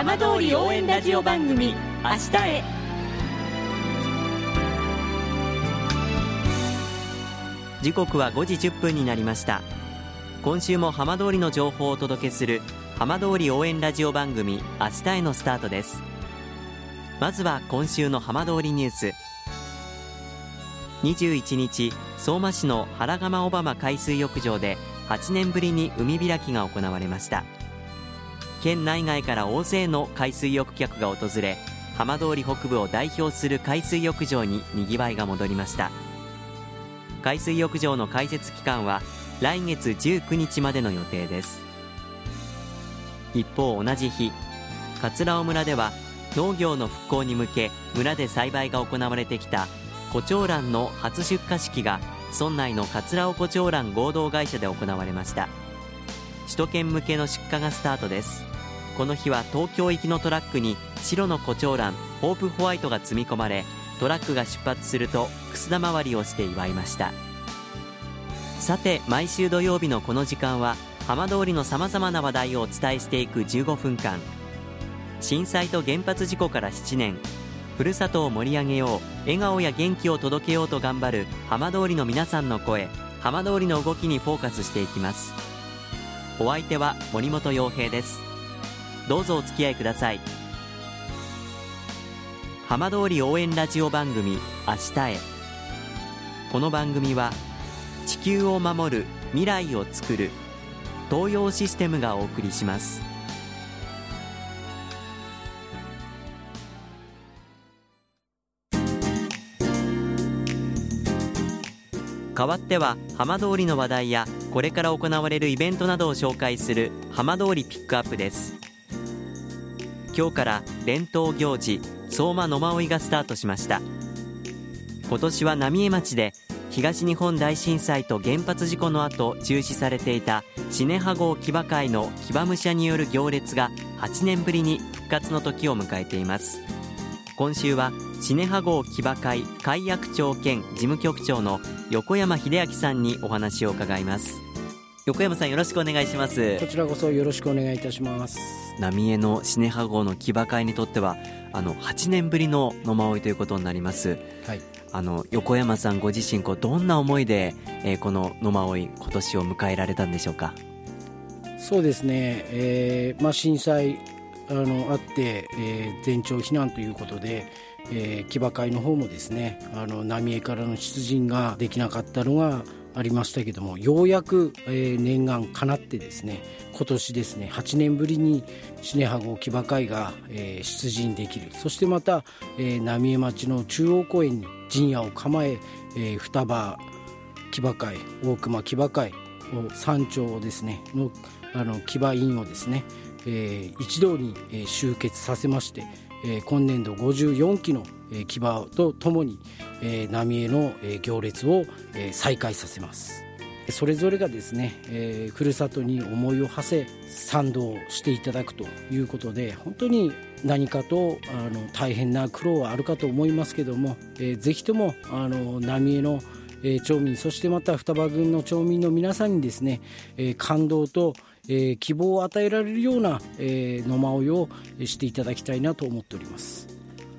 浜通り応援ラジオ番組「明日へ」時刻は5時1分になりました。今週も浜通りの情報をお届けする浜通り応援ラジオ番組明日へのスタートです。まずは今週の浜通りニュース。21日相馬市の原釜小浜海水浴場で8年ぶりに海開きが行われました。県内外から大勢の海水浴客が訪れ浜通り北部を代表する海水浴場ににぎわいが戻りました。海水浴場の開設期間は来月19日までの予定です。一方同じ日桂尾村では農業の復興に向け村で栽培が行われてきた胡蝶蘭の初出荷式が村内の桂尾胡蝶蘭合同会社で行われました。首都圏向けの出荷がスタートです。この日は東京行きのトラックに白の胡蝶蘭ホープホワイトが積み込まれトラックが出発するとくす玉割りをして祝いました。さて毎週土曜日のこの時間は浜通りのさまざまな話題をお伝えしていく15分間。震災と原発事故から7年。ふるさとを盛り上げよう笑顔や元気を届けようと頑張る浜通りの皆さんの声。浜通りの動きにフォーカスしていきます。お相手は森本洋平です。どうぞお付き合いください。浜通り応援ラジオ番組明日へ。この番組は地球を守る未来をつくる東洋システムがお送りします。代わっては浜通りの話題やこれから行われるイベントなどを紹介する浜通りピックアップです。今日から伝統行事相馬野馬追がスタートしました。今年は浪江町で東日本大震災と原発事故の後中止されていたシネハ号騎馬会の騎馬武者による行列が8年ぶりに復活の時を迎えています。今週はシネハ号騎馬会会役長兼事務局長の横山秀明さんにお話を伺います。横山さんよろしくお願いします。こちらこそよろしくお願いいたします。浪江のシネハ号の騎馬会にとってはあの8年ぶりの野馬追ということになります、はい、あの横山さんご自身こうどんな思いで、えー、この野馬追今年を迎えられたんでしょうか？そうですね、えーまあ、震災あのあって、えー、全町避難ということで、えー、騎馬会の方もですねあの浪江からの出陣ができなかったのがありましたけどもようやく、えー、念願かなってですね今年ですね8年ぶりにシネハゴ騎馬会が、えー、出陣できる。そしてまた、えー、浪江町の中央公園に陣屋を構ええー、双葉騎馬会大熊騎馬会を山頂ですねのあの騎馬員をですね、えー、一堂に、集結させまして、えー、今年度54期の、えー、騎馬とともに、えー、浪江の、行列を、えー、再開させます。それぞれがですね、えー、ふるさとに思いを馳せ賛同していただくということで本当に何かとあの大変な苦労はあるかと思いますけども、えー、ぜひともあの浪江のえー、町民そしてまた双葉郡の町民の皆さんにですね、えー、感動と、えー、希望を与えられるような、えー、野馬追をしていただきたいなと思っております。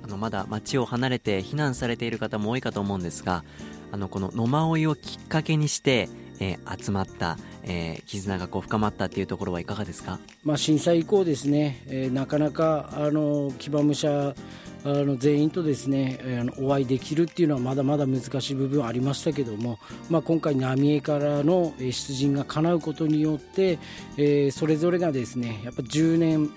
あのまだ町を離れて避難されている方も多いかと思うんですがあのこの野馬追をきっかけにしてえー、集まった、えー、絆がこう深まったっていうところはいかがですか、まあ、震災以降ですね、えー、なかなかあの騎馬武者あの全員とですねあのお会いできるっていうのはまだまだ難しい部分はありましたけども、まあ、今回、浪江からの出陣が叶うことによって、えー、それぞれがですねやっぱ10年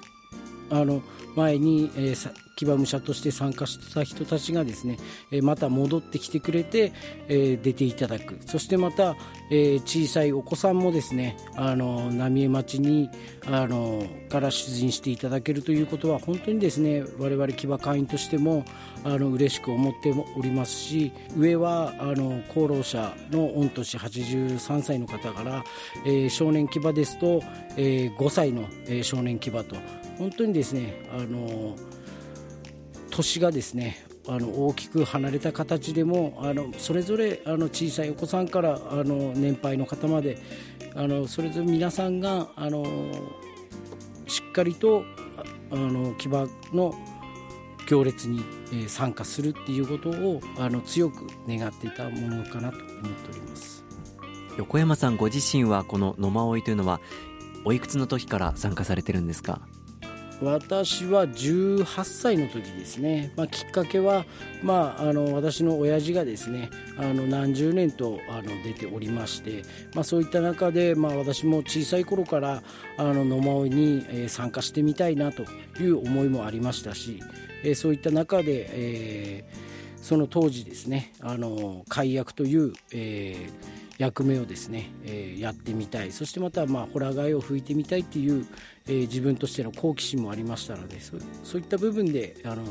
あの前に、えー、騎馬武者として参加した人たちがですね、また戻ってきてくれて、出ていただく。そしてまた、小さいお子さんもですねあの浪江町にあのから出陣していただけるということは本当にですね我々騎馬会員としてもあの嬉しく思っておりますし上はあの功労者の御年83歳の方から、えー、少年騎馬ですと、えー、5歳の、少年騎馬と本当にですねあの年がですねあの大きく離れた形でもあのそれぞれあの小さいお子さんからあの年配の方まであのそれぞれ皆さんがあのしっかりとあの騎馬の行列に参加するっていうことをあの強く願っていたものかなと思っております。横山さんご自身はこの野馬追というのはおいくつの時から参加されてるんですか？私は18歳の時ですね、まあ、きっかけは、まあ、あの私の親父がですねあの何十年とあの出ておりまして、まあ、そういった中で、まあ、私も小さい頃からあの野馬追に、参加してみたいなという思いもありましたし、そういった中で、えー、その当時ですねあの解約という、えー役目をですね、えー、やってみたい。そしてまたまあホラ貝を吹いてみたいっていう、えー、自分としての好奇心もありましたのでそそういった部分であの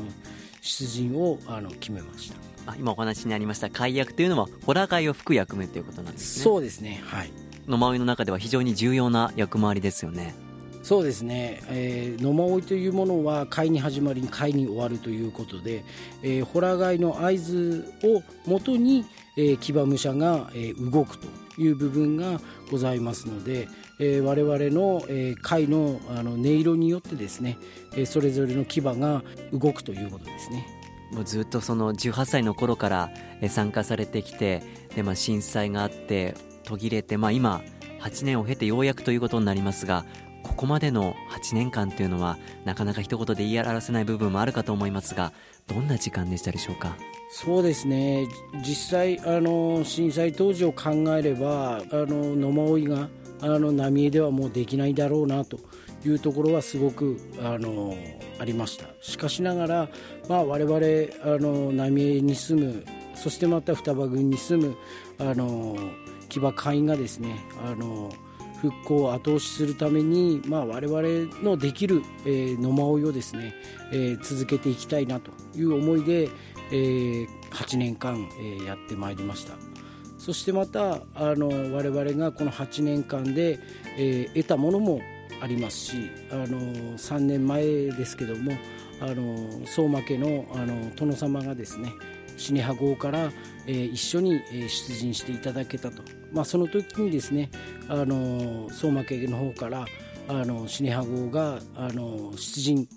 出陣をあの決めました。あ今お話にありました解約というのはホラ貝を吹く役目ということなんですね。そうですねはい。の周りの中では非常に重要な役回りですよね。そうですね、えー、野馬追いというものは貝に始まり貝に終わるということで、えー、ホラ貝の合図をもとに、えー、騎馬武者が、えー、動くという部分がございますので、えー、我々の、えー、のあの音色によってですね、えー、それぞれの騎馬が動くということですね。もうずっとその18歳の頃から参加されてきてで、まあ、震災があって途切れて、まあ、今8年を経てようやくということになりますがここまでの8年間というのはなかなか一言で言い表せない部分もあるかと思いますがどんな時間でしたでしょうか？そうですね。実際あの震災当時を考えればあの野馬追があの浪江ではもうできないだろうなというところはすごくあのありました。しかしながら、まあ、我々あの浪江に住むそしてまた双葉郡に住むあの騎馬会員がですねあの復興を後押しするために、まあ、我々のできる、えー、野馬追をですね、えー、続けていきたいなという思いで、えー、8年間、えー、やってまいりました。そしてまたあの我々がこの8年間で、えー、得たものもありますしあの3年前ですけどもあの相馬家のあの殿様がですねシネハ号から、えー、一緒に出陣していただけたと、まあ、その時にですねあの相馬家の方からあのシネハ号があの出陣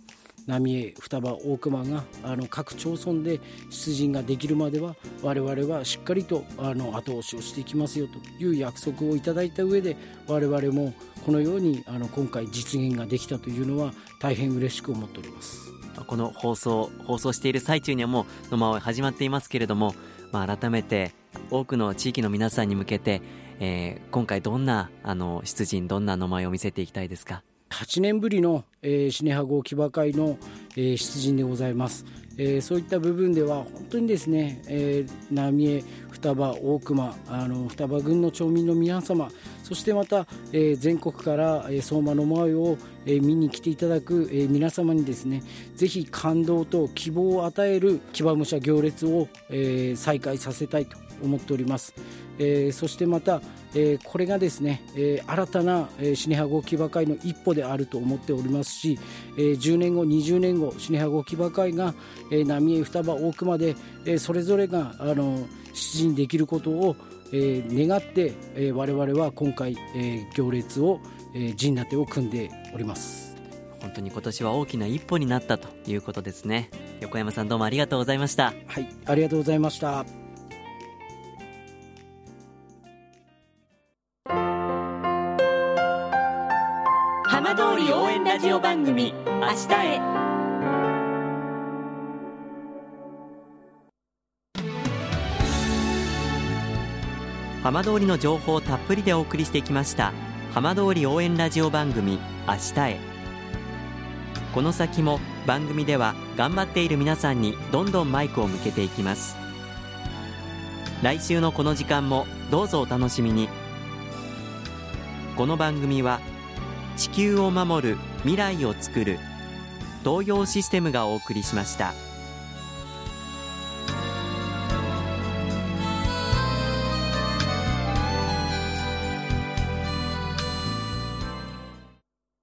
浪江双葉大熊があの各町村で出陣ができるまでは我々はしっかりとあの後押しをしていきますよという約束をいただいた上で我々もこのようにあの今回実現ができたというのは大変嬉しく思っております。この放送放送している最中にはもう野間は始まっていますけれども、まあ、改めて多くの地域の皆さんに向けて、えー、今回どんなあの出陣どんな野間を見せていきたいですか？8年ぶりの、えー、シネハ号騎馬会の、えー、出陣でございます、えー、そういった部分では本当にですね、えー、浪江双葉大熊あの双葉郡の町民の皆様そしてまた、えー、全国から、えー、相馬の前を、えー、見に来ていただく、えー、皆様にですねぜひ感動と希望を与える騎馬武者行列を、えー、再開させたいと思っております、えー、そしてまた、えー、これがですね、えー、新たな、えー、シネハ号騎馬会の一歩であると思っておりますし、えー、10年後20年後シネハ号騎馬会が、えー、浪江双葉大熊で、えー、それぞれがあの出陣できることを、えー、願って、えー、我々は今回、えー、行列を、えー、陣立てを組んでおります。本当に今年は大きな一歩になったということですね。横山さんどうもありがとうございました。はいありがとうございましたオ番組明日へ。浜通りの情報をたっぷりでお送りしてきました浜通り応援ラジオ番組明日へ。この先も番組では頑張っている皆さんにどんどんマイクを向けていきます。来週のこの時間もどうぞお楽しみに。この番組は地球を守る未来をつくる東洋システムがお送りしました。